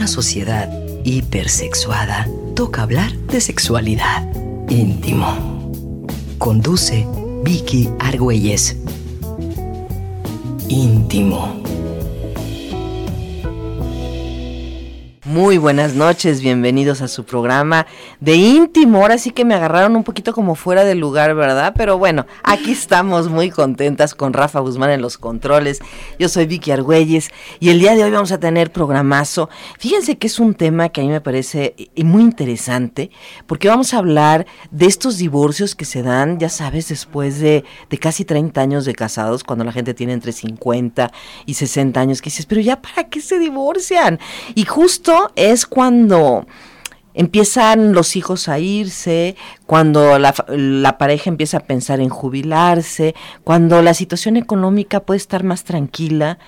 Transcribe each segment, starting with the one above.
una sociedad hipersexuada, toca hablar de sexualidad. Íntimo. Conduce Vicky Argüelles. Íntimo. Muy buenas noches, bienvenidos a su programa de íntimo. Ahora sí que me agarraron un poquito como fuera del lugar, ¿verdad? Pero bueno, aquí estamos muy contentas con Rafa Guzmán en los controles. Yo soy Vicky Argüelles y el día de hoy vamos a tener programazo. Fíjense que es un tema que a mí me parece muy interesante porque vamos a hablar de estos divorcios que se dan, ya sabes, después de, de casi 30 años de casados, cuando la gente tiene entre 50 y 60 años, que dices, pero ya para qué se divorcian? Y justo es cuando empiezan los hijos a irse, cuando la, pareja empieza a pensar en jubilarse, cuando la situación económica puede estar más tranquila.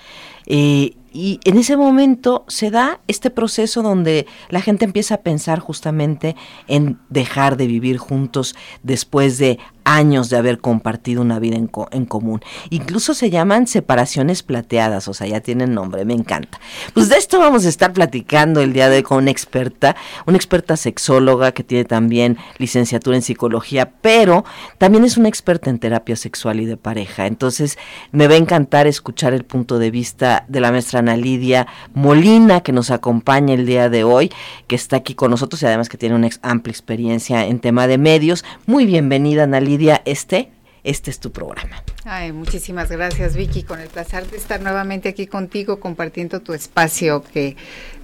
Eh, y en ese momento se da este proceso donde la gente empieza a pensar justamente en dejar de vivir juntos después de años de haber compartido una vida en, en, común. Incluso se llaman separaciones plateadas, o sea, ya tienen nombre, me encanta. Pues de esto vamos a estar platicando el día de hoy con una experta, una experta sexóloga que tiene también licenciatura en psicología, pero también es una experta en terapia sexual y de pareja. Entonces, me va a encantar escuchar el punto de vista de la maestra Ana Lidia Molina, que nos acompaña el día de hoy, que está aquí con nosotros y además que tiene una amplia experiencia en tema de medios. Muy bienvenida, Ana Lidia Lidia, este, este es tu programa. Ay, muchísimas gracias Vicky, con el placer de estar nuevamente aquí contigo compartiendo tu espacio que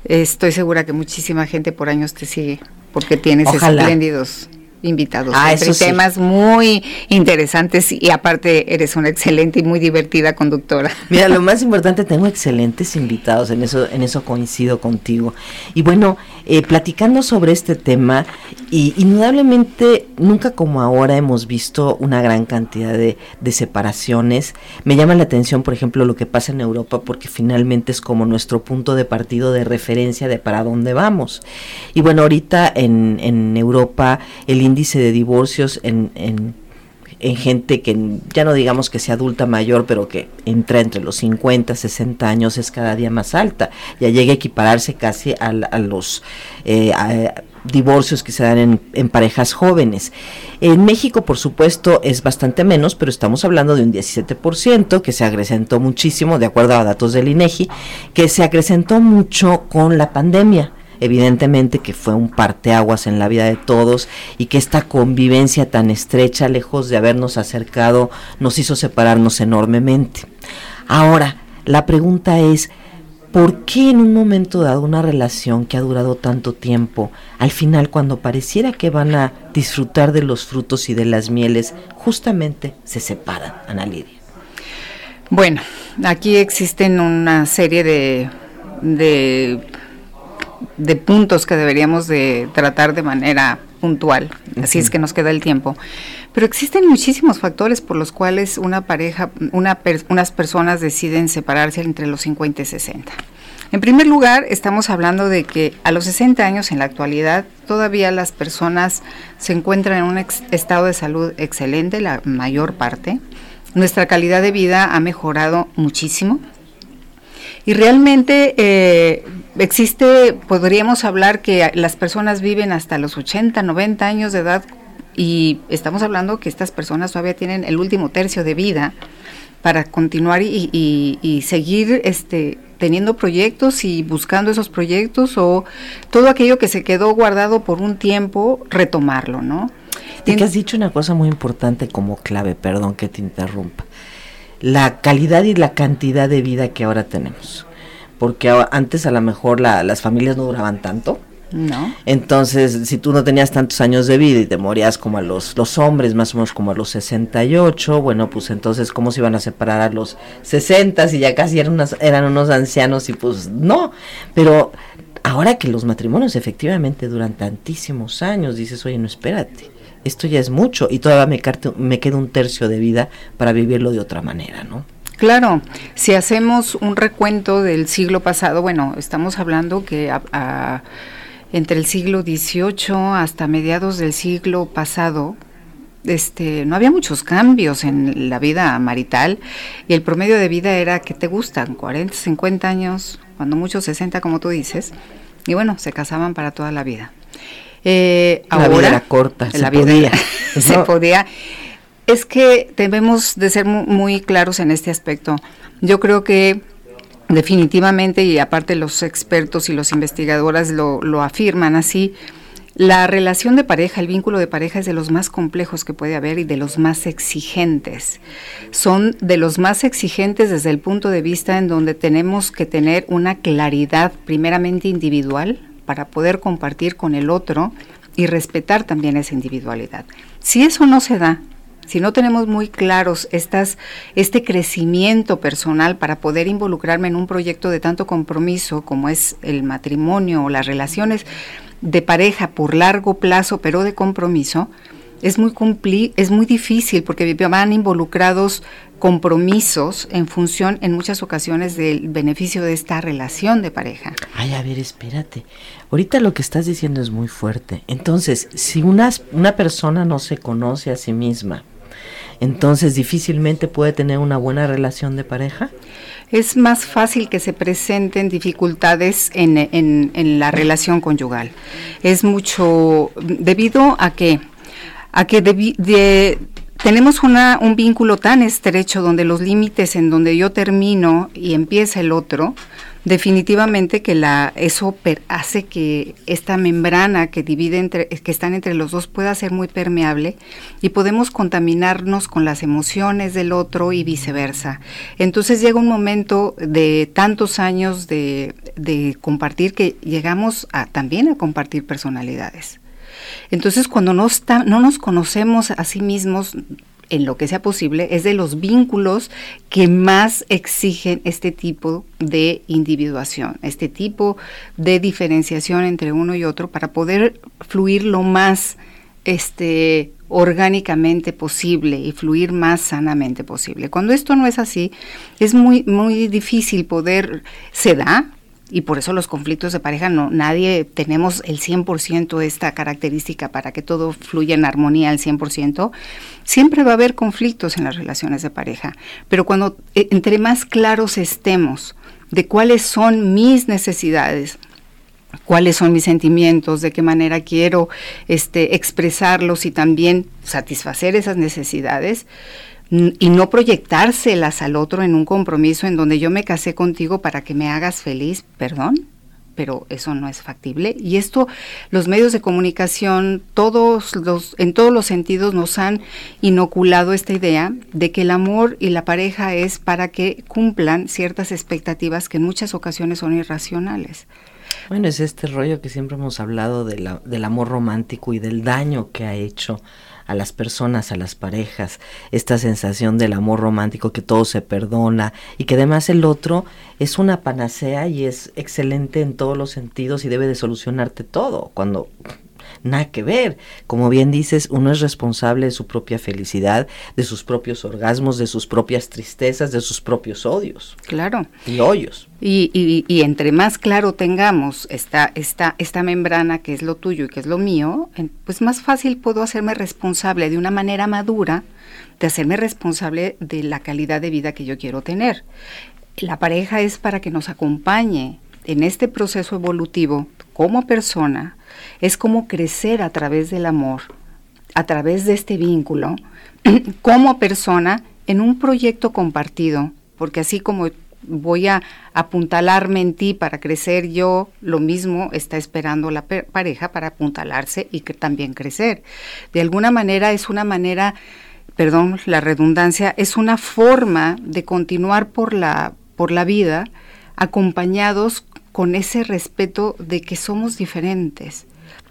estoy segura que muchísima gente por años te sigue porque tienes espléndidos invitados. Ah, temas muy interesantes y aparte eres una excelente y muy divertida conductora. Mira, lo más importante, tengo excelentes invitados, en eso, en eso coincido contigo. Y bueno, eh, platicando sobre este tema, y indudablemente nunca como ahora hemos visto una gran cantidad de, de separaciones. Me llama la atención, por ejemplo, lo que pasa en Europa, porque finalmente es como nuestro punto de partido de referencia de para dónde vamos. Y bueno, ahorita en, en Europa el índice de divorcios en, en, gente que ya no digamos que sea adulta mayor, pero que entra entre los 50, 60 años es cada día más alta. Ya llega a equipararse casi a, los eh, divorcios que se dan en, en, parejas jóvenes. En México, por supuesto, es bastante menos, pero estamos hablando de un 17% que se acrecentó muchísimo, de acuerdo a datos del INEGI, que se acrecentó mucho con la pandemia evidentemente que fue un parteaguas en la vida de todos y que esta convivencia tan estrecha, lejos de habernos acercado, nos hizo separarnos enormemente. Ahora, la pregunta es, ¿por qué en un momento dado una relación que ha durado tanto tiempo, al final cuando pareciera que van a disfrutar de los frutos y de las mieles, justamente se separan, Ana Lidia? Bueno, aquí existen una serie de, de de puntos que deberíamos de tratar de manera puntual, así es que nos queda el tiempo. Pero existen muchísimos factores por los cuales una pareja, una unas personas deciden separarse entre los 50 y 60. En primer lugar, estamos hablando de que a los 60 años en la actualidad todavía las personas se encuentran en un estado de salud excelente, la mayor parte. Nuestra calidad de vida ha mejorado muchísimo. Y realmente eh, existe, podríamos hablar que las personas viven hasta los 80, 90 años de edad y estamos hablando que estas personas todavía tienen el último tercio de vida para continuar y, seguir este, teniendo proyectos y buscando esos proyectos o todo aquello que se quedó guardado por un tiempo, retomarlo, ¿no? Y que has dicho una cosa muy importante como clave, perdón que te interrumpa la calidad y la cantidad de vida que ahora tenemos. Porque antes a lo mejor las familias no duraban tanto. No. Entonces, si tú no tenías tantos años de vida y te morías como a los, los hombres, más o menos como a los 68, bueno, pues entonces, ¿cómo se iban a separar a los 60 si ya casi eran, unas, eran unos ancianos? Y pues no. Pero ahora que los matrimonios efectivamente duran tantísimos años, dices, oye, no espérate esto ya es mucho y todavía me, me queda un tercio de vida para vivirlo de otra manera, ¿no? Claro, si hacemos un recuento del siglo pasado, bueno, estamos hablando que entre el siglo XVIII hasta mediados del siglo pasado, este, no había muchos cambios en la vida marital y el promedio de vida era que te gustan 40, 50 años, cuando muchos 60 como tú dices, Y bueno, se casaban para toda la vida. Eh, la ahora, vida era corta, la se vida podía. podía. Es que debemos de ser mu- muy claros en este aspecto. Yo creo que definitivamente, y aparte los expertos y los investigadoras lo, lo afirman así, la relación de pareja, el vínculo de pareja es de los más complejos que puede haber y de los más exigentes. Son de los más exigentes desde el punto de vista en donde tenemos que tener una claridad primeramente individual para poder compartir con el otro y respetar también esa individualidad. Si eso no se da, si no tenemos muy claros estas, este crecimiento personal para poder involucrarme en un proyecto de tanto compromiso como es el matrimonio o las relaciones de pareja por largo plazo, pero de compromiso, es muy cumpli es muy difícil porque van involucrados compromisos en función en muchas ocasiones del beneficio de esta relación de pareja. Ay, a ver, espérate. Ahorita lo que estás diciendo es muy fuerte. Entonces, si una, una persona no se conoce a sí misma, entonces difícilmente puede tener una buena relación de pareja. Es más fácil que se presenten dificultades en, en, la relación conyugal. Es mucho debido a que a que de, tenemos una, un vínculo tan estrecho donde los límites en donde yo termino y empieza el otro, definitivamente que la eso per- hace que esta membrana que divide entre que están entre los dos pueda ser muy permeable y podemos contaminarnos con las emociones del otro y viceversa. Entonces llega un momento de tantos años de, compartir que llegamos a, también a compartir personalidades. Entonces, cuando no, no nos conocemos a sí mismos en lo que sea posible, es de los vínculos que más exigen este tipo de individuación, este tipo de diferenciación entre uno y otro para poder fluir lo más este orgánicamente posible y fluir más sanamente posible. Cuando esto no es así, es muy muy difícil poder se da y por eso los conflictos de pareja no nadie tenemos el 100% esta característica para que todo fluya en armonía al 100%. Siempre va a haber conflictos en las relaciones de pareja, pero cuando eh, entre más claros estemos de cuáles son mis necesidades, cuáles son mis sentimientos, de qué manera quiero este, expresarlos y también satisfacer esas necesidades y no proyectárselas al otro en un compromiso en donde yo me casé contigo para que me hagas feliz, perdón, pero eso no es factible. Y esto, los medios de comunicación, todos los, en todos los sentidos nos han inoculado esta idea de que el amor y la pareja es para que cumplan ciertas expectativas que en muchas ocasiones son irracionales. Bueno, es este rollo que siempre hemos hablado de la- del amor romántico y del daño que ha hecho a las personas, a las parejas, esta sensación del amor romántico que todo se perdona y que además el otro es una panacea y es excelente en todos los sentidos y debe de solucionarte todo, cuando nada que ver. Como bien dices, uno es responsable de su propia felicidad, de sus propios orgasmos, de sus propias tristezas, de sus propios odios Claro. y hoyos. Y, y, y entre más claro tengamos esta, esta, esta membrana que es lo tuyo y que es lo mío, pues más fácil puedo hacerme responsable de una manera madura, de hacerme responsable de la calidad de vida que yo quiero tener. La pareja es para que nos acompañe en este proceso evolutivo como persona, es como crecer a través del amor, a través de este vínculo, como persona en un proyecto compartido, porque así como voy a apuntalarme en ti para crecer yo, lo mismo está esperando la pareja para apuntalarse y que también crecer. De alguna manera es una manera, perdón la redundancia, es una forma de continuar por la, por la vida acompañados con ese respeto de que somos diferentes,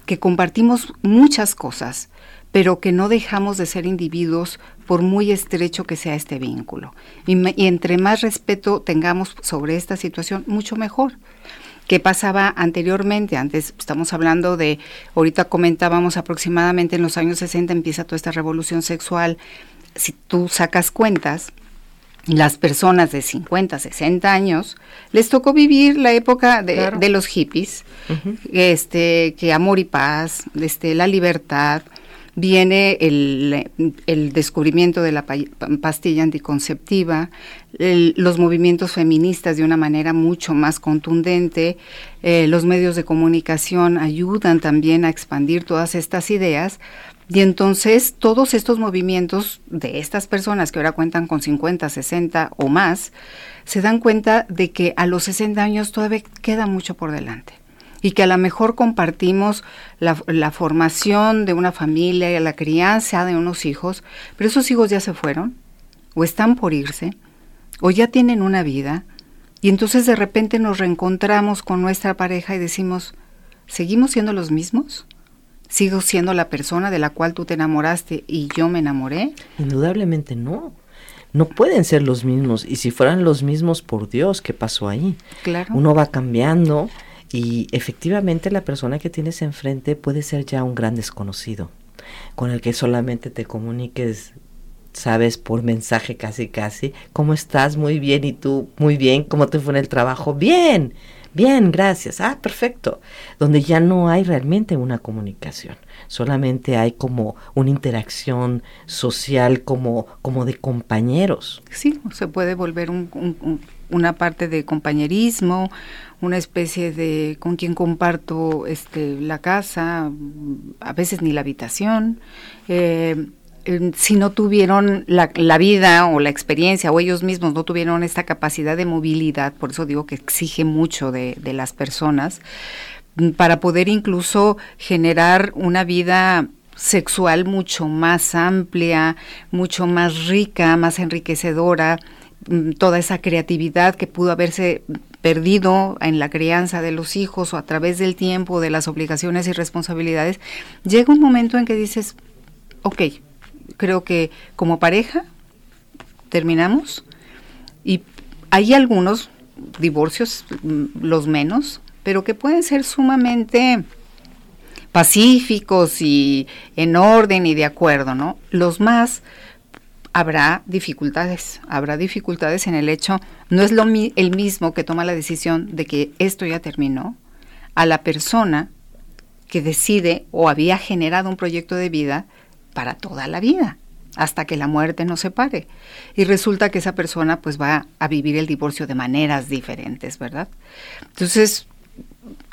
que compartimos muchas cosas, pero que no dejamos de ser individuos por muy estrecho que sea este vínculo. Y, entre más respeto tengamos sobre esta situación, mucho mejor. ¿Qué pasaba anteriormente? Antes estamos hablando de, ahorita comentábamos aproximadamente en los años 60 empieza toda esta revolución sexual. Si tú sacas cuentas, las personas de 50, 60 años, les tocó vivir la época de, Claro. de los hippies, este, que amor y paz, este, la libertad, viene el, descubrimiento de la pastilla anticonceptiva, los movimientos feministas de una manera mucho más contundente, eh, los medios de comunicación ayudan también a expandir todas estas ideas, y entonces todos estos movimientos de estas personas que ahora cuentan con 50, 60 o más, se dan cuenta de que a los 60 años todavía queda mucho por delante y que a lo mejor compartimos la, la, formación de una familia, la crianza de unos hijos, pero esos hijos ya se fueron o están por irse o ya tienen una vida y entonces de repente nos reencontramos con nuestra pareja y decimos, ¿seguimos siendo los mismos? ¿Sigo siendo la persona de la cual tú te enamoraste y yo me enamoré? Indudablemente no. No pueden ser los mismos. Y si fueran los mismos, por Dios, ¿qué pasó ahí? Claro. Uno va cambiando y efectivamente la persona que tienes enfrente puede ser ya un gran desconocido, con el que solamente te comuniques, sabes, por mensaje casi casi, ¿cómo estás? Muy bien, ¿y tú? Muy bien, ¿cómo te fue en el trabajo? Bien, bien, gracias. Ah, perfecto. Donde ya no hay realmente una comunicación, solamente hay como una interacción social como, como de compañeros. Sí, se puede volver una parte de compañerismo, una especie de con quien comparto este la casa, a veces ni la habitación. Eh, si no tuvieron la, vida o la experiencia o ellos mismos no tuvieron esta capacidad de movilidad, por eso digo que exige mucho de, de las personas, para poder incluso generar una vida sexual mucho más amplia, mucho más rica, más enriquecedora, mm, toda esa creatividad que pudo haberse perdido en la crianza de los hijos o a través del tiempo, de las obligaciones y responsabilidades, llega un momento en que dices, ok, creo que como pareja terminamos y hay algunos divorcios, mm, los menos, pero que pueden ser sumamente pacíficos y en orden y de acuerdo, ¿no? Los más habrá dificultades, habrá dificultades en el hecho, no es lo el mismo que toma la decisión de que esto ya terminó, a la persona que decide o había generado un proyecto de vida para toda la vida, hasta que la muerte nos separe. Y resulta que esa persona pues va a vivir el divorcio de maneras diferentes, ¿verdad? Entonces,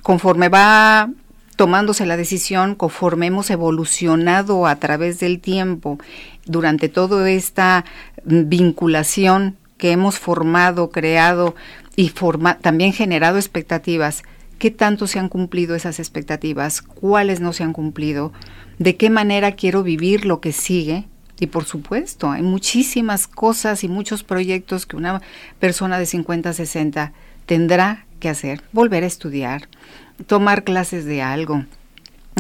conforme va tomándose la decisión conforme hemos evolucionado a través del tiempo durante toda esta vinculación que hemos formado, creado y también generado expectativas. ¿Qué tanto se han cumplido esas expectativas? ¿Cuáles no se han cumplido? ¿De qué manera quiero vivir lo que sigue? Y por supuesto, hay muchísimas cosas y muchos proyectos que una persona de 50, 60 tendrá que hacer. Volver a estudiar, tomar clases de algo,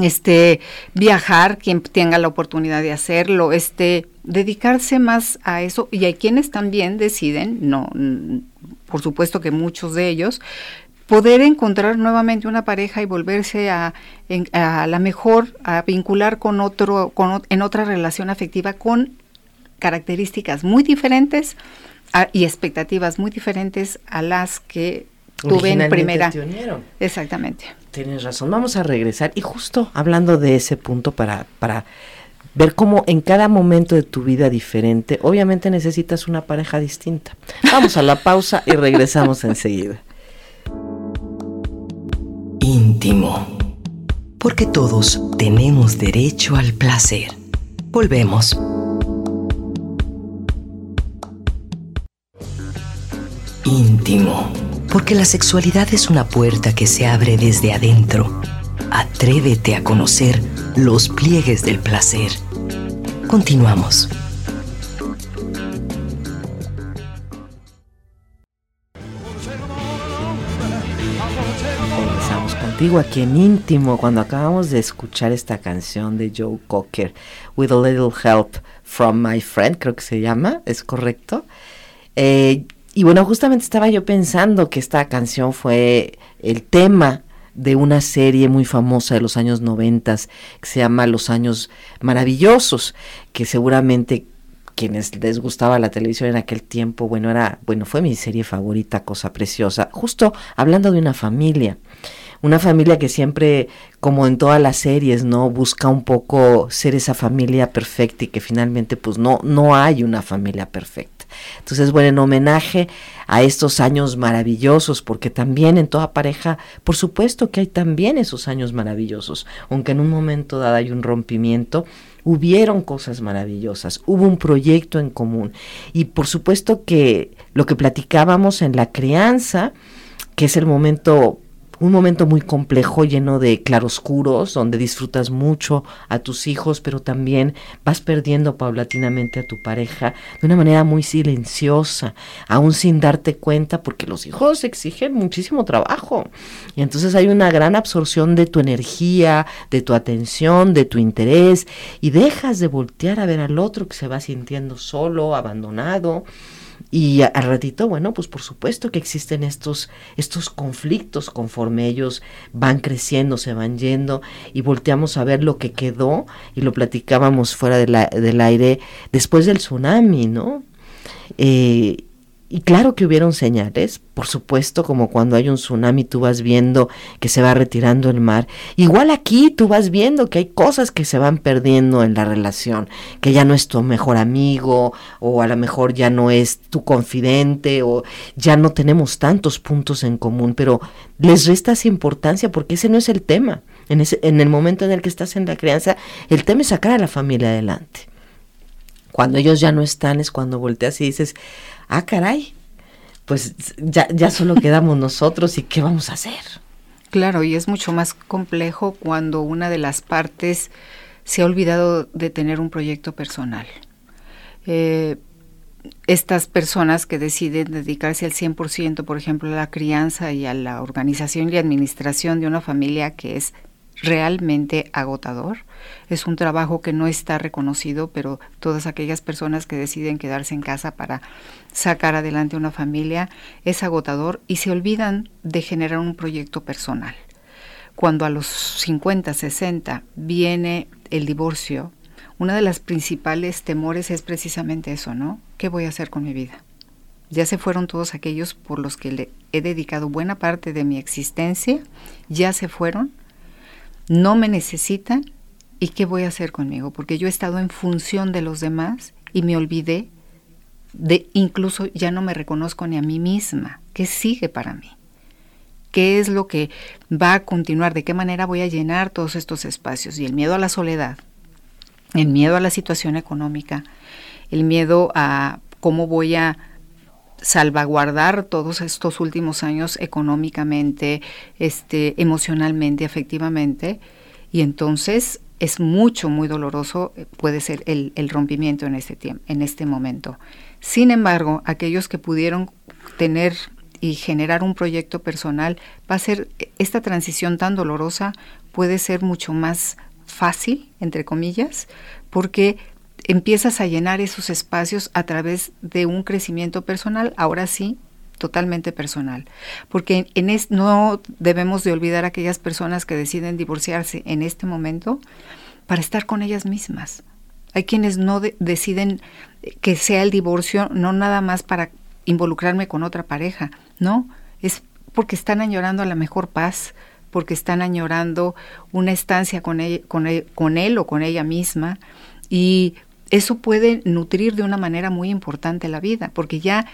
este, viajar, quien tenga la oportunidad de hacerlo, este, dedicarse más a eso. Y hay quienes también deciden, no, por supuesto que muchos de ellos, poder encontrar nuevamente una pareja y volverse a, a la mejor, a vincular con otro, con, en otra relación afectiva con características muy diferentes y expectativas muy diferentes a las que tuve en primera. Exactamente. Tienes razón. Vamos a regresar y justo hablando de ese punto para para ver cómo en cada momento de tu vida diferente, obviamente necesitas una pareja distinta. Vamos a la pausa y regresamos enseguida. Íntimo. Porque todos tenemos derecho al placer. Volvemos. Íntimo porque la sexualidad es una puerta que se abre desde adentro. Atrévete a conocer los pliegues del placer. Continuamos. Contigo aquí en íntimo cuando acabamos de escuchar esta canción de Joe Cocker, With a Little Help from My Friend, creo que se llama, ¿es correcto? Eh, y bueno, justamente estaba yo pensando que esta canción fue el tema de una serie muy famosa de los años noventas que se llama Los Años Maravillosos, que seguramente quienes les gustaba la televisión en aquel tiempo, bueno, era, bueno, fue mi serie favorita, cosa preciosa, justo hablando de una familia una familia que siempre, como en todas las series, ¿no? Busca un poco ser esa familia perfecta y que finalmente pues no, no hay una familia perfecta. Entonces, bueno, en homenaje a estos años maravillosos, porque también en toda pareja, por supuesto que hay también esos años maravillosos, aunque en un momento dado hay un rompimiento, hubieron cosas maravillosas, hubo un proyecto en común. Y por supuesto que lo que platicábamos en la crianza, que es el momento un momento muy complejo, lleno de claroscuros, donde disfrutas mucho a tus hijos, pero también vas perdiendo paulatinamente a tu pareja de una manera muy silenciosa, aún sin darte cuenta, porque los hijos exigen muchísimo trabajo. Y entonces hay una gran absorción de tu energía, de tu atención, de tu interés, y dejas de voltear a ver al otro que se va sintiendo solo, abandonado. Y al ratito, bueno, pues por supuesto que existen estos, estos conflictos conforme ellos van creciendo, se van yendo y volteamos a ver lo que quedó y lo platicábamos fuera de la, del aire después del tsunami, ¿no? Eh, y claro que hubieron señales, por supuesto, como cuando hay un tsunami tú vas viendo que se va retirando el mar. Igual aquí tú vas viendo que hay cosas que se van perdiendo en la relación, que ya no es tu mejor amigo o a lo mejor ya no es tu confidente o ya no tenemos tantos puntos en común, pero les restas importancia porque ese no es el tema. En, ese, en el momento en el que estás en la crianza, el tema es sacar a la familia adelante. Cuando ellos ya no están es cuando volteas y dices, ah, caray, pues ya, ya solo quedamos nosotros y qué vamos a hacer. Claro, y es mucho más complejo cuando una de las partes se ha olvidado de tener un proyecto personal. Eh, estas personas que deciden dedicarse al 100%, por ejemplo, a la crianza y a la organización y administración de una familia que es realmente agotador. Es un trabajo que no está reconocido, pero todas aquellas personas que deciden quedarse en casa para sacar adelante una familia es agotador y se olvidan de generar un proyecto personal. Cuando a los 50, 60 viene el divorcio, una de las principales temores es precisamente eso, ¿no? ¿Qué voy a hacer con mi vida? Ya se fueron todos aquellos por los que le he dedicado buena parte de mi existencia, ya se fueron no me necesitan y qué voy a hacer conmigo, porque yo he estado en función de los demás y me olvidé de incluso ya no me reconozco ni a mí misma, ¿qué sigue para mí? ¿Qué es lo que va a continuar? ¿De qué manera voy a llenar todos estos espacios? Y el miedo a la soledad, el miedo a la situación económica, el miedo a cómo voy a salvaguardar todos estos últimos años económicamente, este, emocionalmente, afectivamente, y entonces es mucho, muy doloroso, eh, puede ser el, el rompimiento en este en este momento. Sin embargo, aquellos que pudieron tener y generar un proyecto personal, va a ser esta transición tan dolorosa, puede ser mucho más fácil, entre comillas, porque empiezas a llenar esos espacios a través de un crecimiento personal, ahora sí, totalmente personal. Porque en no debemos de olvidar a aquellas personas que deciden divorciarse en este momento para estar con ellas mismas. Hay quienes no deciden que sea el divorcio no nada más para involucrarme con otra pareja, no, es porque están añorando a la mejor paz, porque están añorando una estancia con con con él o con ella misma y eso puede nutrir de una manera muy importante la vida, porque ya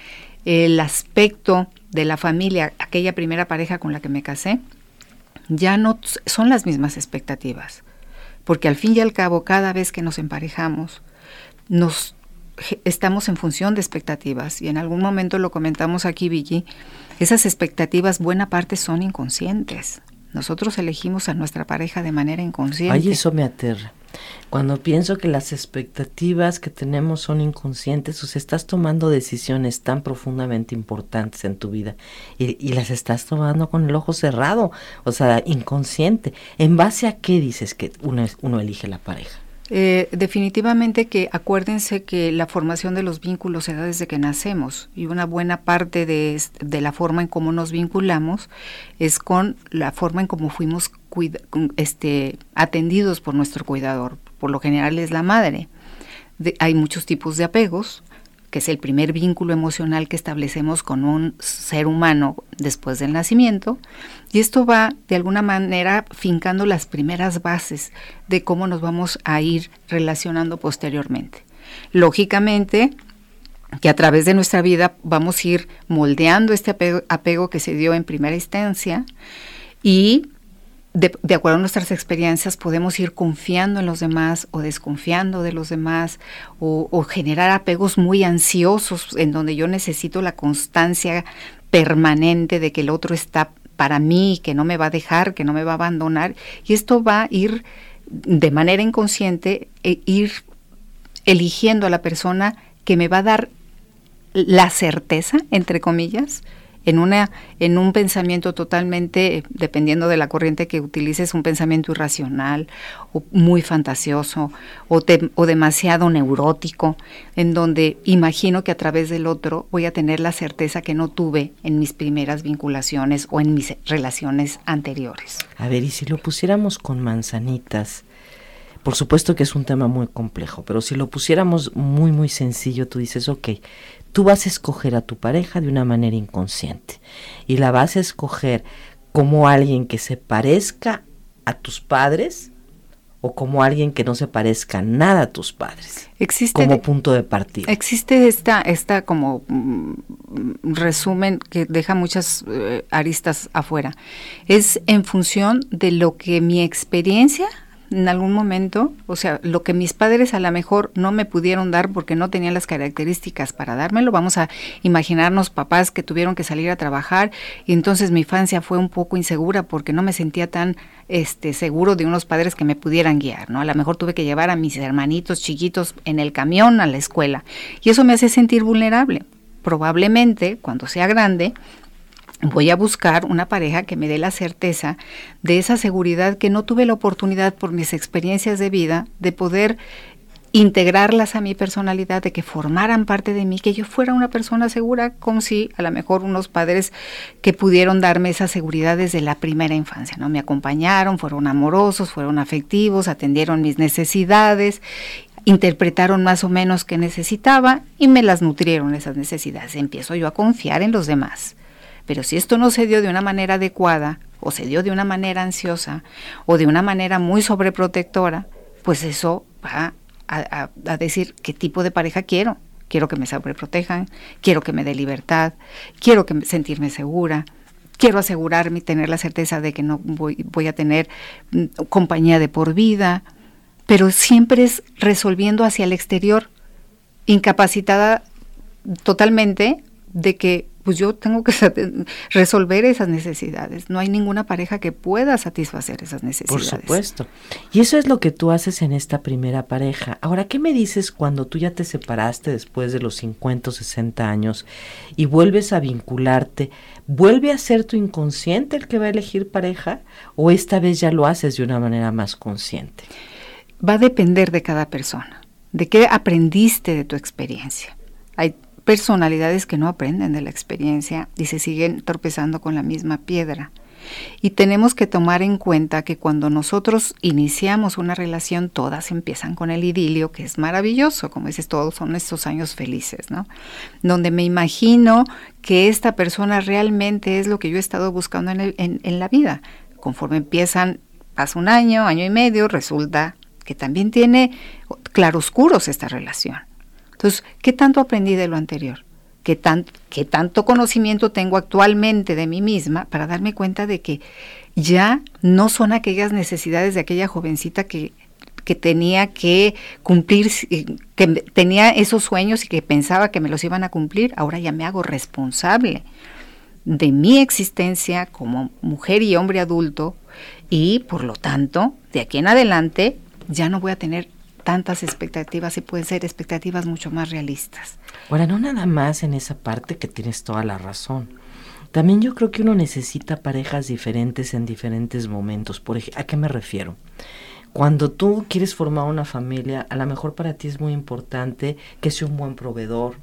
el aspecto de la familia, aquella primera pareja con la que me casé, ya no son las mismas expectativas, porque al fin y al cabo, cada vez que nos emparejamos, nos estamos en función de expectativas y en algún momento lo comentamos aquí, Vicky, esas expectativas buena parte son inconscientes. Nosotros elegimos a nuestra pareja de manera inconsciente. Ay, eso me aterra. Cuando pienso que las expectativas que tenemos son inconscientes, o sea, estás tomando decisiones tan profundamente importantes en tu vida y, las estás tomando con el ojo cerrado, o sea, inconsciente. ¿En base a qué dices que uno, uno elige la pareja? Eh, definitivamente que acuérdense que la formación de los vínculos se da desde que nacemos y una buena parte de, de la forma en cómo nos vinculamos es con la forma en cómo fuimos este, atendidos por nuestro cuidador. Por lo general es la madre. hay muchos tipos de apegos, que es el primer vínculo emocional que establecemos con un ser humano después del nacimiento, y esto va de alguna manera fincando las primeras bases de cómo nos vamos a ir relacionando posteriormente. Lógicamente, que a través de nuestra vida vamos a ir moldeando este apego, que se dio en primera instancia y de, acuerdo a nuestras experiencias podemos ir confiando en los demás o desconfiando de los demás o, o, generar apegos muy ansiosos en donde yo necesito la constancia permanente de que el otro está para mí, que no me va a dejar, que no me va a abandonar. Y esto va a ir de manera inconsciente, e ir eligiendo a la persona que me va a dar la certeza, entre comillas, en, una, en un pensamiento totalmente, dependiendo de la corriente que utilices, un pensamiento irracional o muy fantasioso o, o demasiado neurótico, en donde imagino que a través del otro voy a tener la certeza que no tuve en mis primeras vinculaciones o en mis relaciones anteriores. A ver, y si lo pusiéramos con manzanitas, por supuesto que es un tema muy complejo, pero si lo pusiéramos muy, muy sencillo, tú dices, ok, tú vas a escoger a tu pareja de una manera inconsciente y la vas a escoger como alguien que se parezca a tus padres o como alguien que no se parezca nada a tus padres. Existe como punto de partida. Existe esta esta como mm, resumen que deja muchas eh, aristas afuera. Es en función de lo que mi experiencia en algún momento, o sea, lo que mis padres a lo mejor no me pudieron dar porque no tenían las características para dármelo, vamos a imaginarnos papás que tuvieron que salir a trabajar y entonces mi infancia fue un poco insegura porque no me sentía tan este seguro de unos padres que me pudieran guiar, ¿no? A lo mejor tuve que llevar a mis hermanitos chiquitos en el camión a la escuela y eso me hace sentir vulnerable. Probablemente cuando sea grande voy a buscar una pareja que me dé la certeza de esa seguridad que no tuve la oportunidad por mis experiencias de vida de poder integrarlas a mi personalidad, de que formaran parte de mí, que yo fuera una persona segura, como si a lo mejor unos padres que pudieron darme esa seguridad desde la primera infancia, ¿no? Me acompañaron, fueron amorosos, fueron afectivos, atendieron mis necesidades, interpretaron más o menos qué necesitaba y me las nutrieron esas necesidades. Empiezo yo a confiar en los demás pero si esto no se dio de una manera adecuada, o se dio de una manera ansiosa, o de una manera muy sobreprotectora, pues eso va a, decir qué tipo de pareja quiero. Quiero que me sobreprotejan, quiero que me dé libertad, quiero que sentirme segura, quiero asegurarme y tener la certeza de que no voy, voy a tener mm, compañía de por vida, pero siempre es resolviendo hacia el exterior, incapacitada totalmente de que pues yo tengo que resolver esas necesidades. No hay ninguna pareja que pueda satisfacer esas necesidades. Por supuesto. Y eso es lo que tú haces en esta primera pareja. Ahora, ¿qué me dices cuando tú ya te separaste después de los 50 o 60 años y vuelves a vincularte? ¿Vuelve a ser tu inconsciente el que va a elegir pareja o esta vez ya lo haces de una manera más consciente? Va a depender de cada persona, de qué aprendiste de tu experiencia. Hay personalidades que no aprenden de la experiencia y se siguen tropezando con la misma piedra. Y tenemos que tomar en cuenta que cuando nosotros iniciamos una relación, todas empiezan con el idilio, que es maravilloso, como dices, todos son estos años felices, ¿no? Donde me imagino que esta persona realmente es lo que yo he estado buscando en, en la vida. Conforme empiezan, pasa un año, año y medio, resulta que también tiene claroscuros esta relación. Entonces, ¿qué tanto aprendí de lo anterior? ¿Qué, ¿Qué tanto conocimiento tengo actualmente de mí misma para darme cuenta de que ya no son aquellas necesidades de aquella jovencita que, que tenía que cumplir, que tenía esos sueños y que pensaba que me los iban a cumplir, ahora ya me hago responsable de mi existencia como mujer y hombre adulto y por lo tanto, de aquí en adelante ya no voy a tener tantas expectativas y pueden ser expectativas mucho más realistas. Ahora, no nada más en esa parte que tienes toda la razón. También yo creo que uno necesita parejas diferentes en diferentes momentos. Por ¿A qué me refiero? Cuando tú quieres formar una familia, a lo mejor para ti es muy importante que sea un buen proveedor,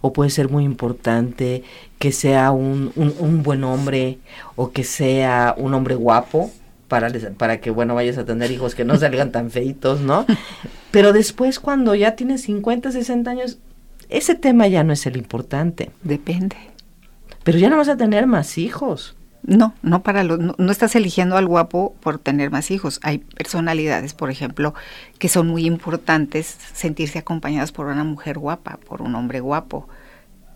o puede ser muy importante que sea un, un buen hombre, o que sea un hombre guapo, para, para que, bueno, vayas a tener hijos que no salgan tan feitos, ¿no? Pero después cuando ya tienes 50, 60 años, ese tema ya no es el importante. Depende. Pero ya no vas a tener más hijos. No, no para los, no, no, estás eligiendo al guapo por tener más hijos. Hay personalidades, por ejemplo, que son muy importantes sentirse acompañadas por una mujer guapa, por un hombre guapo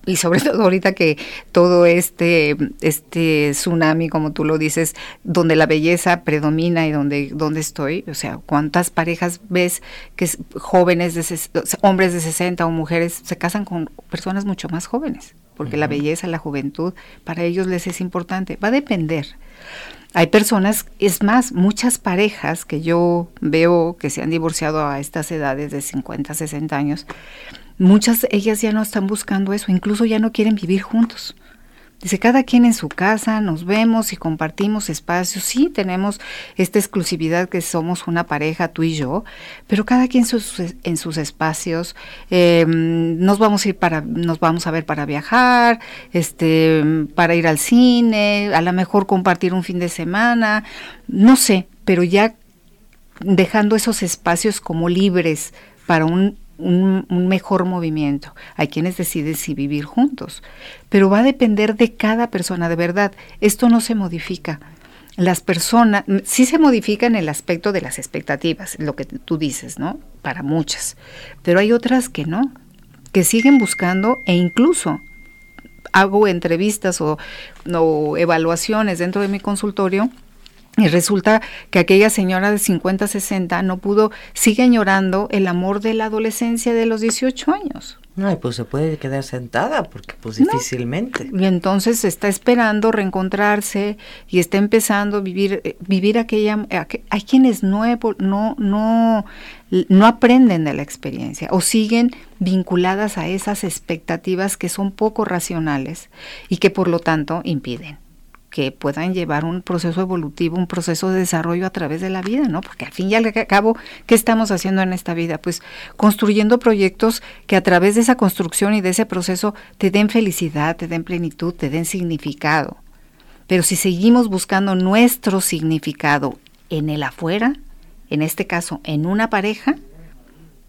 y sobre todo ahorita que todo este este tsunami como tú lo dices donde la belleza predomina y donde donde estoy o sea cuántas parejas ves que jóvenes de hombres de 60 o mujeres se casan con personas mucho más jóvenes porque la belleza la juventud para ellos les es importante. Va a depender. Hay personas, es más, muchas parejas que yo veo que se han divorciado a estas edades de 50, 60 años, muchas ellas ya no están buscando eso, incluso ya no quieren vivir juntos. Dice, cada quien en su casa, nos vemos y compartimos espacios. Sí, tenemos esta exclusividad que somos una pareja, tú y yo, pero cada quien sus, en sus espacios. Eh, nos vamos a ir para, nos vamos a ver para viajar, este, para ir al cine, a lo mejor compartir un fin de semana, no sé, pero ya dejando esos espacios como libres para un un, mejor movimiento. Hay quienes deciden si vivir juntos, pero va a depender de cada persona, de verdad. Esto no se modifica. Las personas, sí se modifica en el aspecto de las expectativas, lo que tú dices, ¿no? Para muchas, pero hay otras que no, que siguen buscando e incluso hago entrevistas o, o evaluaciones dentro de mi consultorio y resulta que aquella señora de 50, 60 no pudo, sigue añorando el amor de la adolescencia de los 18 años. No, pues se puede quedar sentada porque pues difícilmente. Y entonces está esperando reencontrarse y está empezando a vivir eh, vivir aquella hay quienes no no no no aprenden de la experiencia o siguen vinculadas a esas expectativas que son poco racionales y que por lo tanto impiden que puedan llevar un proceso evolutivo, un proceso de desarrollo a través de la vida, ¿no? Porque al fin y al cabo, ¿qué estamos haciendo en esta vida? Pues construyendo proyectos que a través de esa construcción y de ese proceso te den felicidad, te den plenitud, te den significado. Pero si seguimos buscando nuestro significado en el afuera, en este caso en una pareja,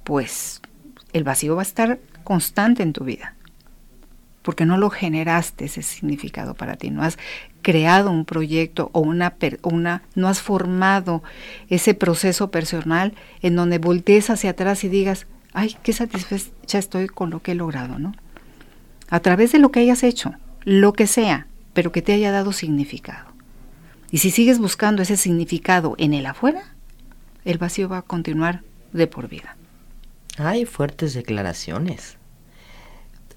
pues el vacío va a estar constante en tu vida porque no lo generaste ese significado para ti, no has creado un proyecto o una, una no has formado ese proceso personal en donde voltees hacia atrás y digas, ay, qué satisfecha estoy con lo que he logrado, ¿no? A través de lo que hayas hecho, lo que sea, pero que te haya dado significado. Y si sigues buscando ese significado en el afuera, el vacío va a continuar de por vida. Hay fuertes declaraciones.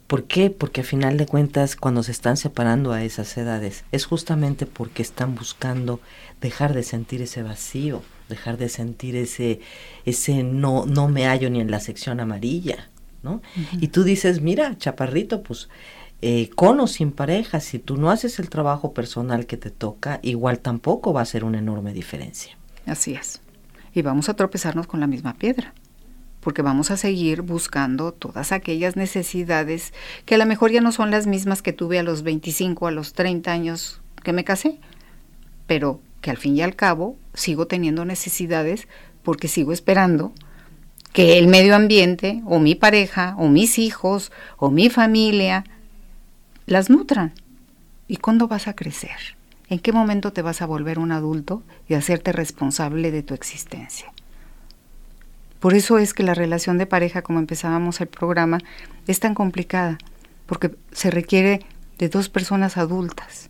¿Por qué? Porque a final de cuentas cuando se están separando a esas edades es justamente porque están buscando dejar de sentir ese vacío, dejar de sentir ese ese no no me hallo ni en la sección amarilla, ¿no? Y tú dices, mira, chaparrito, pues eh, con o sin pareja, si tú no haces el trabajo personal que te toca, igual tampoco va a ser una enorme diferencia. Así es. Y vamos a tropezarnos con la misma piedra porque vamos a seguir buscando todas aquellas necesidades que a lo mejor ya no son las mismas que tuve a los 25, a los 30 años que me casé, pero que al fin y al cabo sigo teniendo necesidades porque sigo esperando que el medio ambiente o mi pareja o mis hijos o mi familia las nutran. ¿Y cuándo vas a crecer? ¿En qué momento te vas a volver un adulto y hacerte responsable de tu existencia? Por eso es que la relación de pareja, como empezábamos el programa, es tan complicada, porque se requiere de dos personas adultas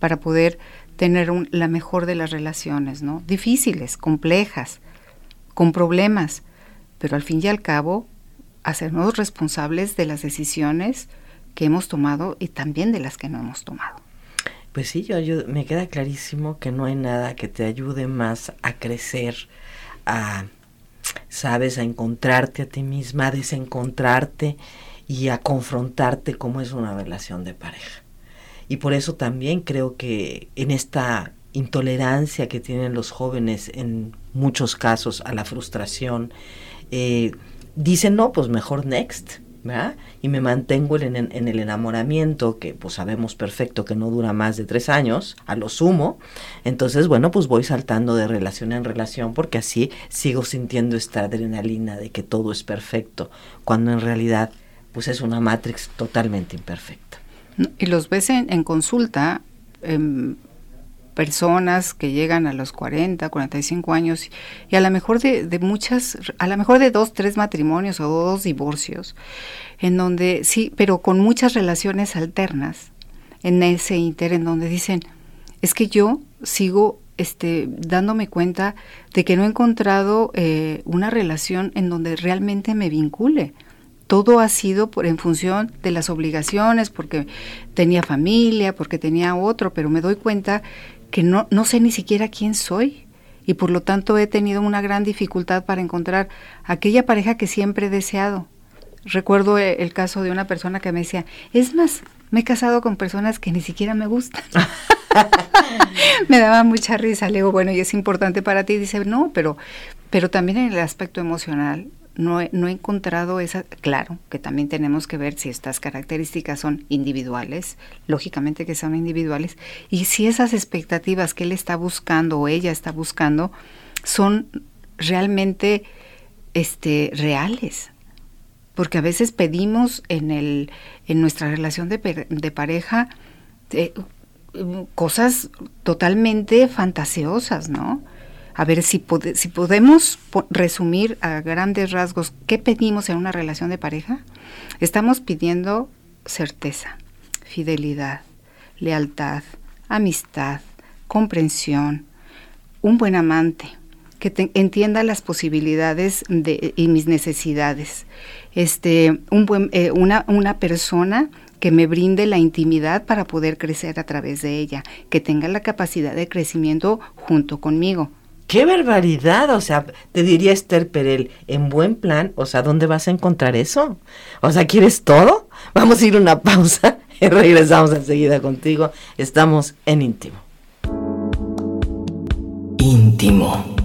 para poder tener la mejor de las relaciones, ¿no? Difíciles, complejas, con problemas, pero al fin y al cabo hacernos responsables de las decisiones que hemos tomado y también de las que no hemos tomado. Pues sí, yo, yo me queda clarísimo que no hay nada que te ayude más a crecer, a sabes, a encontrarte a ti misma, a desencontrarte y a confrontarte cómo es una relación de pareja. Y por eso también creo que en esta intolerancia que tienen los jóvenes en muchos casos a la frustración, eh, dicen, no, pues mejor next, y me mantengo en, el enamoramiento, que pues sabemos perfecto que no dura más de tres años, a lo sumo, entonces bueno, pues voy saltando de relación en relación porque así sigo sintiendo esta adrenalina de que todo es perfecto, cuando en realidad pues es una matrix totalmente imperfecta. Y los ves en, consulta, em, personas que llegan a los 40, 45 años y a lo mejor de, de, muchas, a lo mejor de dos, tres matrimonios o dos divorcios, en donde sí, pero con muchas relaciones alternas en ese inter, en donde dicen, es que yo sigo este, dándome cuenta de que no he encontrado eh, una relación en donde realmente me vincule. Todo ha sido por, en función de las obligaciones, porque tenía familia, porque tenía otro, pero me doy cuenta que no, no sé ni siquiera quién soy y por lo tanto he tenido una gran dificultad para encontrar aquella pareja que siempre he deseado. Recuerdo eh, el caso de una persona que me decía, es más, me he casado con personas que ni siquiera me gustan. me daba mucha risa. Le digo, bueno, y es importante para ti. Dice, no, pero, pero también en el aspecto emocional. No he, no he encontrado esa, claro, que también tenemos que ver si estas características son individuales, lógicamente que son individuales, y si esas expectativas que él está buscando o ella está buscando son realmente este, reales, porque a veces pedimos en, el, en nuestra relación de, de pareja eh, cosas totalmente fantasiosas, ¿no? A ver si, si podemos resumir a grandes rasgos qué pedimos en una relación de pareja. Estamos pidiendo certeza, fidelidad, lealtad, amistad, comprensión, un buen amante, que entienda las posibilidades de, y mis necesidades. Este, un buen, eh, una, una persona que me brinde la intimidad para poder crecer a través de ella, que tenga la capacidad de crecimiento junto conmigo. ¡Qué barbaridad! O sea, te diría Esther Perel, en buen plan, o sea, ¿dónde vas a encontrar eso? O sea, ¿quieres todo? Vamos a ir a una pausa y regresamos enseguida contigo. Estamos en íntimo. Íntimo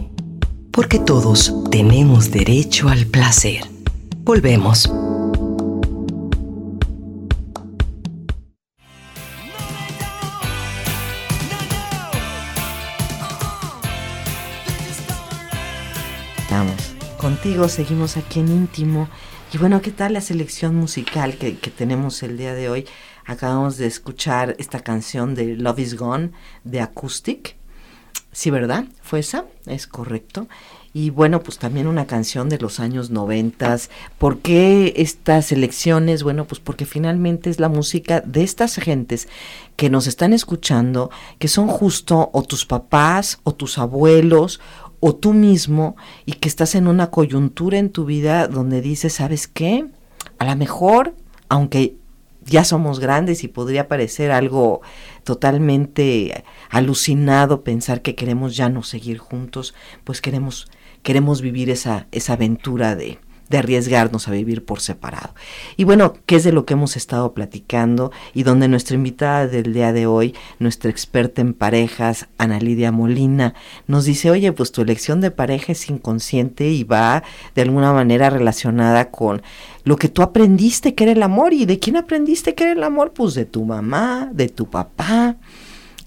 porque todos tenemos derecho al placer. Volvemos. Contigo seguimos aquí en íntimo. Y bueno, ¿qué tal la selección musical que, tenemos el día de hoy? Acabamos de escuchar esta canción de Love is Gone de Acoustic Sí, ¿verdad? ¿Fue esa? Es correcto. Y bueno, pues también una canción de los años noventas. ¿Por qué estas elecciones? Bueno, pues porque finalmente es la música de estas gentes que nos están escuchando, que son justo o tus papás o tus abuelos o tú mismo y que estás en una coyuntura en tu vida donde dices, ¿sabes qué? A lo mejor, aunque ya somos grandes y podría parecer algo totalmente alucinado pensar que queremos ya no seguir juntos, pues queremos, queremos vivir esa, esa aventura de, de arriesgarnos a vivir por separado. Y bueno, ¿qué es de lo que hemos estado platicando y donde nuestra invitada del día de hoy, nuestra experta en parejas, Ana Lidia Molina, nos dice, oye, pues tu elección de pareja es inconsciente y va de alguna manera relacionada con lo que tú aprendiste que era el amor. ¿Y de quién aprendiste que era el amor? Pues de tu mamá, de tu papá.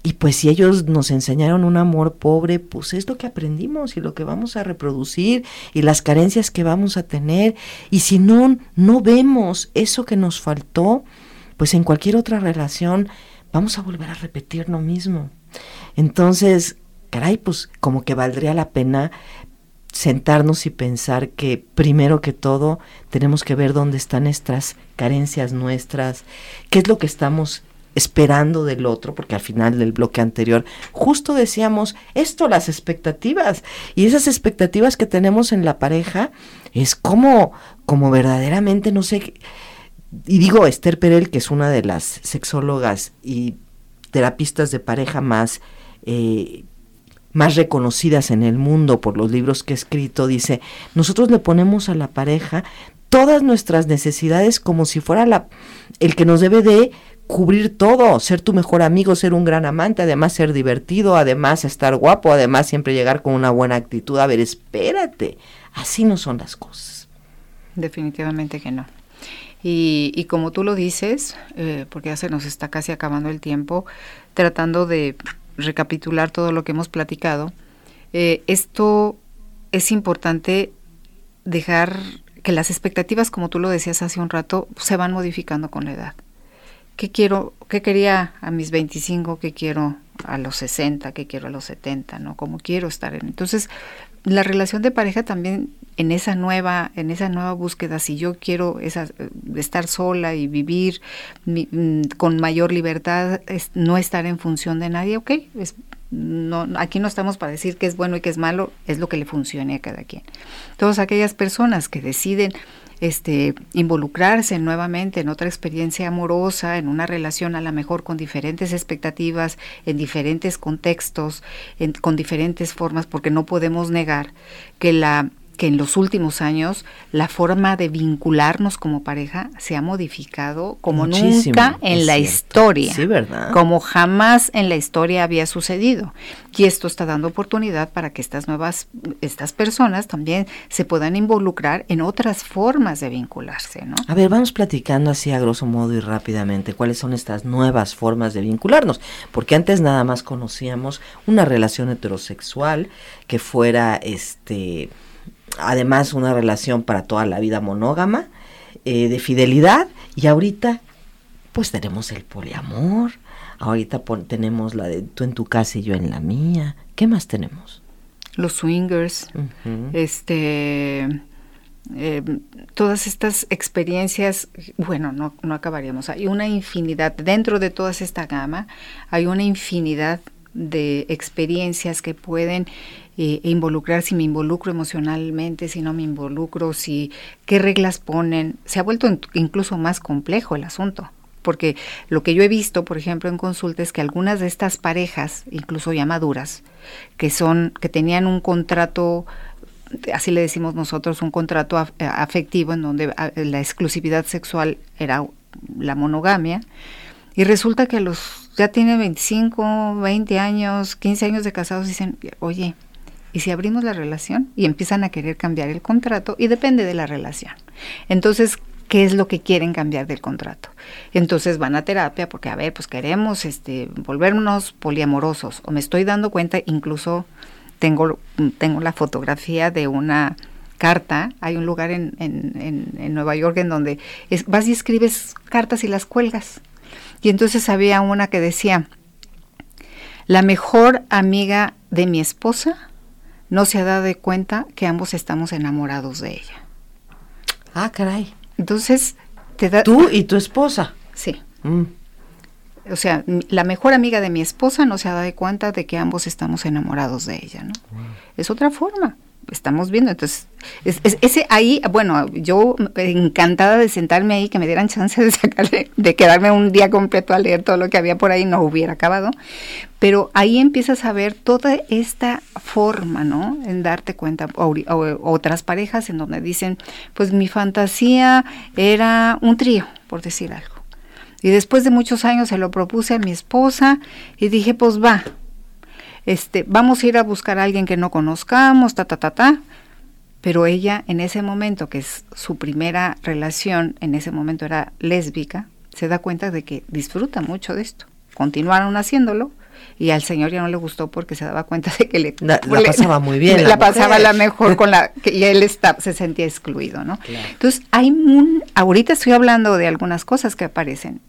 Y pues si ellos nos enseñaron un amor pobre, pues es lo que aprendimos y lo que vamos a reproducir y las carencias que vamos a tener. Y si no, no vemos eso que nos faltó, pues en cualquier otra relación vamos a volver a repetir lo mismo. Entonces, caray, pues como que valdría la pena sentarnos y pensar que primero que todo tenemos que ver dónde están estas carencias nuestras, qué es lo que estamos esperando del otro, porque al final del bloque anterior justo decíamos esto, las expectativas, y esas expectativas que tenemos en la pareja es como, como verdaderamente, no sé, y digo Esther Perel, que es una de las sexólogas y terapistas de pareja más, eh, más reconocidas en el mundo por los libros que ha escrito, dice, nosotros le ponemos a la pareja todas nuestras necesidades como si fuera la, el que nos debe de cubrir todo, ser tu mejor amigo, ser un gran amante, además ser divertido, además estar guapo, además siempre llegar con una buena actitud. A ver, espérate, así no son las cosas. Definitivamente que no. Y, como tú lo dices, eh, porque ya se nos está casi acabando el tiempo, tratando de recapitular todo lo que hemos platicado, eh, esto es importante dejar que las expectativas, como tú lo decías hace un rato, se van modificando con la edad. ¿Qué quiero, qué quería a mis 25, qué quiero a los 60, qué quiero a los 70, ¿no? Cómo quiero estar en. Entonces, la relación de pareja también en esa nueva en esa nueva búsqueda si yo quiero esa, estar sola y vivir mm, con mayor libertad no estar en función de nadie ok es, no, aquí no estamos para decir que es bueno y que es malo, es lo que le funcione a cada quien. Todas aquellas personas que deciden este, involucrarse nuevamente en otra experiencia amorosa, en una relación a lo mejor con diferentes expectativas, en diferentes contextos, con diferentes formas, porque no podemos negar que la que en los últimos años la forma de vincularnos como pareja se ha modificado como nunca en la historia. Sí, ¿verdad? Como jamás en la historia había sucedido. Y esto está dando oportunidad para que estas nuevas, estas personas también se puedan involucrar en otras formas de vincularse, ¿no? A ver, vamos platicando así a grosso modo y rápidamente cuáles son estas nuevas formas de vincularnos. Porque antes nada más conocíamos una relación heterosexual que fuera este además una relación para toda la vida monógama, eh, de fidelidad, y ahorita pues tenemos el poliamor, ahorita tenemos la de tú en tu casa y yo en la mía, ¿qué más tenemos? Los swingers, este... Eh, todas estas experiencias, bueno, no, no acabaríamos. Hay una infinidad, dentro de toda esta gama, hay una infinidad de experiencias que pueden eh, involucrar, si me involucro emocionalmente, si no me involucro, si qué reglas ponen. Se ha vuelto incluso más complejo el asunto, porque lo que yo he visto, por ejemplo, en consulta es que algunas de estas parejas, incluso ya maduras, que son que tenían un contrato así le decimos nosotros, un contrato afectivo en donde la exclusividad sexual era la monogamia, y resulta que los ya tienen 25, 20 años, 15 años de casados, dicen, oye, ¿y si abrimos la relación? Y empiezan a querer cambiar el contrato y depende de la relación. Entonces, ¿qué es lo que quieren cambiar del contrato? Entonces van a terapia porque, a ver, pues queremos este, volvernos poliamorosos. O me estoy dando cuenta, incluso tengo, tengo la fotografía de una carta, hay un lugar en, en, en, Nueva York en donde vas y escribes cartas y las cuelgas. Y entonces había una que decía, la mejor amiga de mi esposa no se ha dado cuenta que ambos estamos enamorados de ella. Ah, caray. Entonces, te da... Tú y tu esposa. Sí. Mm. O sea, la mejor amiga de mi esposa no se ha dado cuenta de que ambos estamos enamorados de ella, ¿no? Es otra forma estamos viendo. Entonces, es, ese ahí, bueno, yo encantada de sentarme ahí, que me dieran chance de sacarle, de quedarme un día completo a leer todo lo que había por ahí, no hubiera acabado. Pero ahí empiezas a ver toda esta forma, ¿no? En darte cuenta, otras parejas en donde dicen, pues mi fantasía era un trío, por decir algo. Y después de muchos años se lo propuse a mi esposa y dije, pues va, este, vamos a ir a buscar a alguien que no conozcamos, ta, ta, ta, ta. Pero ella en ese momento, que es su primera relación, en ese momento era lésbica, se da cuenta de que disfruta mucho de esto. Continuaron haciéndolo y al señor ya no le gustó porque se daba cuenta de que le la, pasaba muy bien la, pasaba la mejor con la que y él está, se sentía excluido no entonces hay un ahorita estoy hablando de algunas cosas que aparecen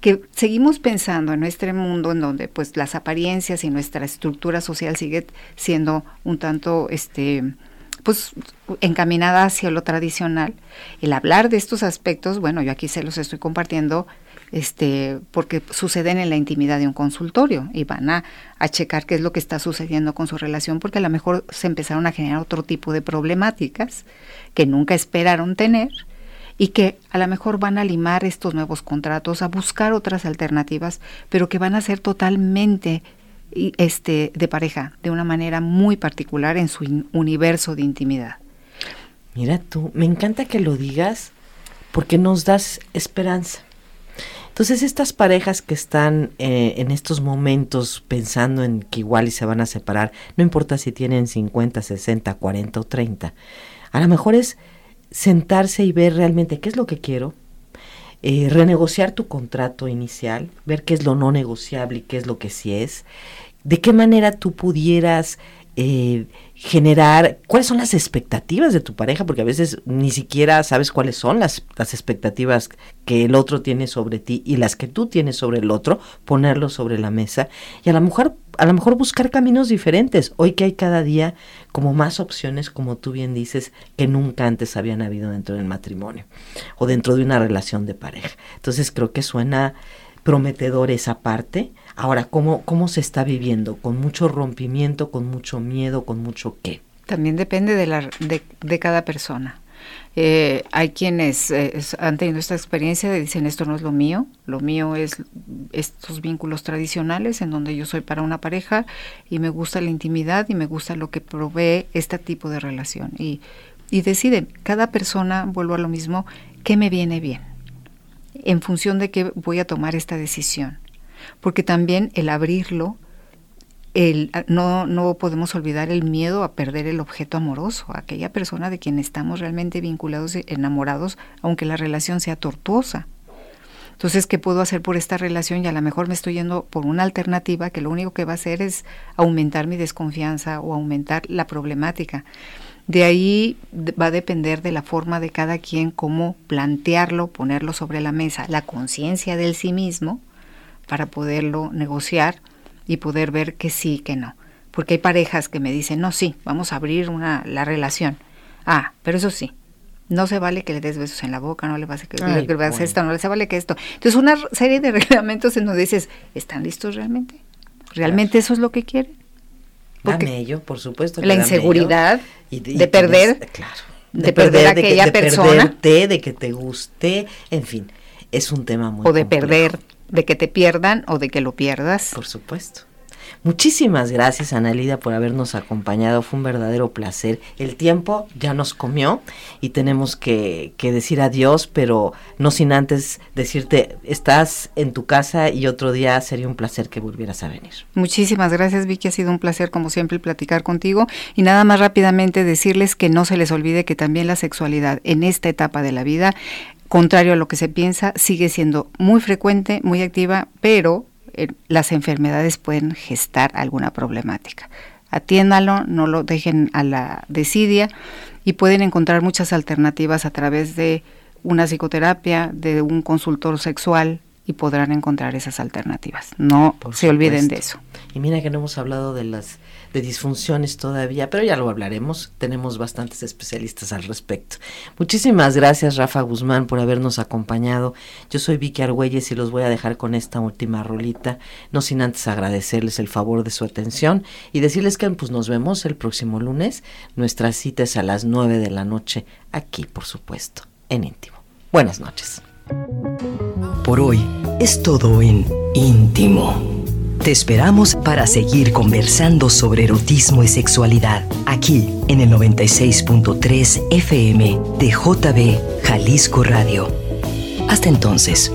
que seguimos pensando en nuestro mundo en donde pues las apariencias y nuestra estructura social sigue siendo un tanto este pues encaminada hacia lo tradicional. El hablar de estos aspectos, bueno, yo aquí se los estoy compartiendo este, porque suceden en la intimidad de un consultorio y van a, a, checar qué es lo que está sucediendo con su relación, porque a lo mejor se empezaron a generar otro tipo de problemáticas que nunca esperaron tener y que a lo mejor van a limar estos nuevos contratos, a buscar otras alternativas, pero que van a ser totalmente este, de pareja, de una manera muy particular en su universo de intimidad. Mira tú, me encanta que lo digas porque nos das esperanza. Entonces estas parejas que están eh, en estos momentos pensando en que igual y se van a separar, no importa si tienen 50, 60, 40 o 30, a lo mejor es sentarse y ver realmente qué es lo que quiero, eh, renegociar tu contrato inicial, ver qué es lo no negociable y qué es lo que sí es, de qué manera tú pudieras eh, generar, cuáles son las expectativas de tu pareja, porque a veces ni siquiera sabes cuáles son las, las expectativas que el otro tiene sobre ti y las que tú tienes sobre el otro, ponerlo sobre la mesa y a lo mejor, a lo mejor buscar caminos diferentes. Hoy que hay cada día como más opciones, como tú bien dices, que nunca antes habían habido dentro del matrimonio o dentro de una relación de pareja. Entonces creo que suena prometedor esa parte Ahora, ¿cómo, ¿cómo se está viviendo? ¿Con mucho rompimiento, con mucho miedo, con mucho qué? También depende de, la, de, cada persona. Eh, hay quienes eh, han tenido esta experiencia de dicen esto no es lo mío, lo mío es estos vínculos tradicionales en donde yo soy para una pareja y me gusta la intimidad y me gusta lo que provee este tipo de relación. Y, y deciden, cada persona, vuelvo a lo mismo, ¿qué me viene bien? En función de qué voy a tomar esta decisión porque también el abrirlo, el, no, no podemos olvidar el miedo a perder el objeto amoroso, aquella persona de quien estamos realmente vinculados, enamorados, aunque la relación sea tortuosa. Entonces, ¿qué puedo hacer por esta relación? Y a lo mejor me estoy yendo por una alternativa que lo único que va a hacer es aumentar mi desconfianza o aumentar la problemática. De ahí va a depender de la forma de cada quien, cómo plantearlo, ponerlo sobre la mesa, la conciencia del sí mismo, para poderlo negociar y poder ver que sí, que no. Porque hay parejas que me dicen, no, sí, vamos a abrir una, la relación. Ah, pero eso sí, no se vale que le des besos en la boca, no le vas a que le esto, no le se vale que esto. Entonces, una serie de reglamentos en donde dices, ¿están listos realmente? ¿Realmente eso es lo que quieren? Porque dame ello, por supuesto. La inseguridad de perder, claro, de, perder, a aquella de persona. de que te guste, en fin, es un tema muy O de perder de que te pierdan o de que lo pierdas. Por supuesto. Muchísimas gracias, Analida, por habernos acompañado. Fue un verdadero placer. El tiempo ya nos comió y tenemos que, que, decir adiós, pero no sin antes decirte, estás en tu casa y otro día sería un placer que volvieras a venir. Muchísimas gracias, Vicky. Ha sido un placer, como siempre, platicar contigo. Y nada más rápidamente decirles que no se les olvide que también la sexualidad en esta etapa de la vida contrario a lo que se piensa, sigue siendo muy frecuente, muy activa, pero eh, las enfermedades pueden gestar alguna problemática. Atiéndalo, no lo dejen a la desidia y pueden encontrar muchas alternativas a través de una psicoterapia, de un consultor sexual y podrán encontrar esas alternativas. No se olviden de eso. Y mira que no hemos hablado de las de disfunciones todavía, pero ya lo hablaremos. Tenemos bastantes especialistas al respecto. Muchísimas gracias, Rafa Guzmán, por habernos acompañado. Yo soy Vicky Argüelles y los voy a dejar con esta última rolita, no sin antes agradecerles el favor de su atención y decirles que pues, nos vemos el próximo lunes. Nuestra cita es a las 9 de la noche, aquí, por supuesto, en íntimo. Buenas noches. Por hoy es todo en íntimo. Te esperamos para seguir conversando sobre erotismo y sexualidad aquí en el 96.3 FM de JB Jalisco Radio. Hasta entonces.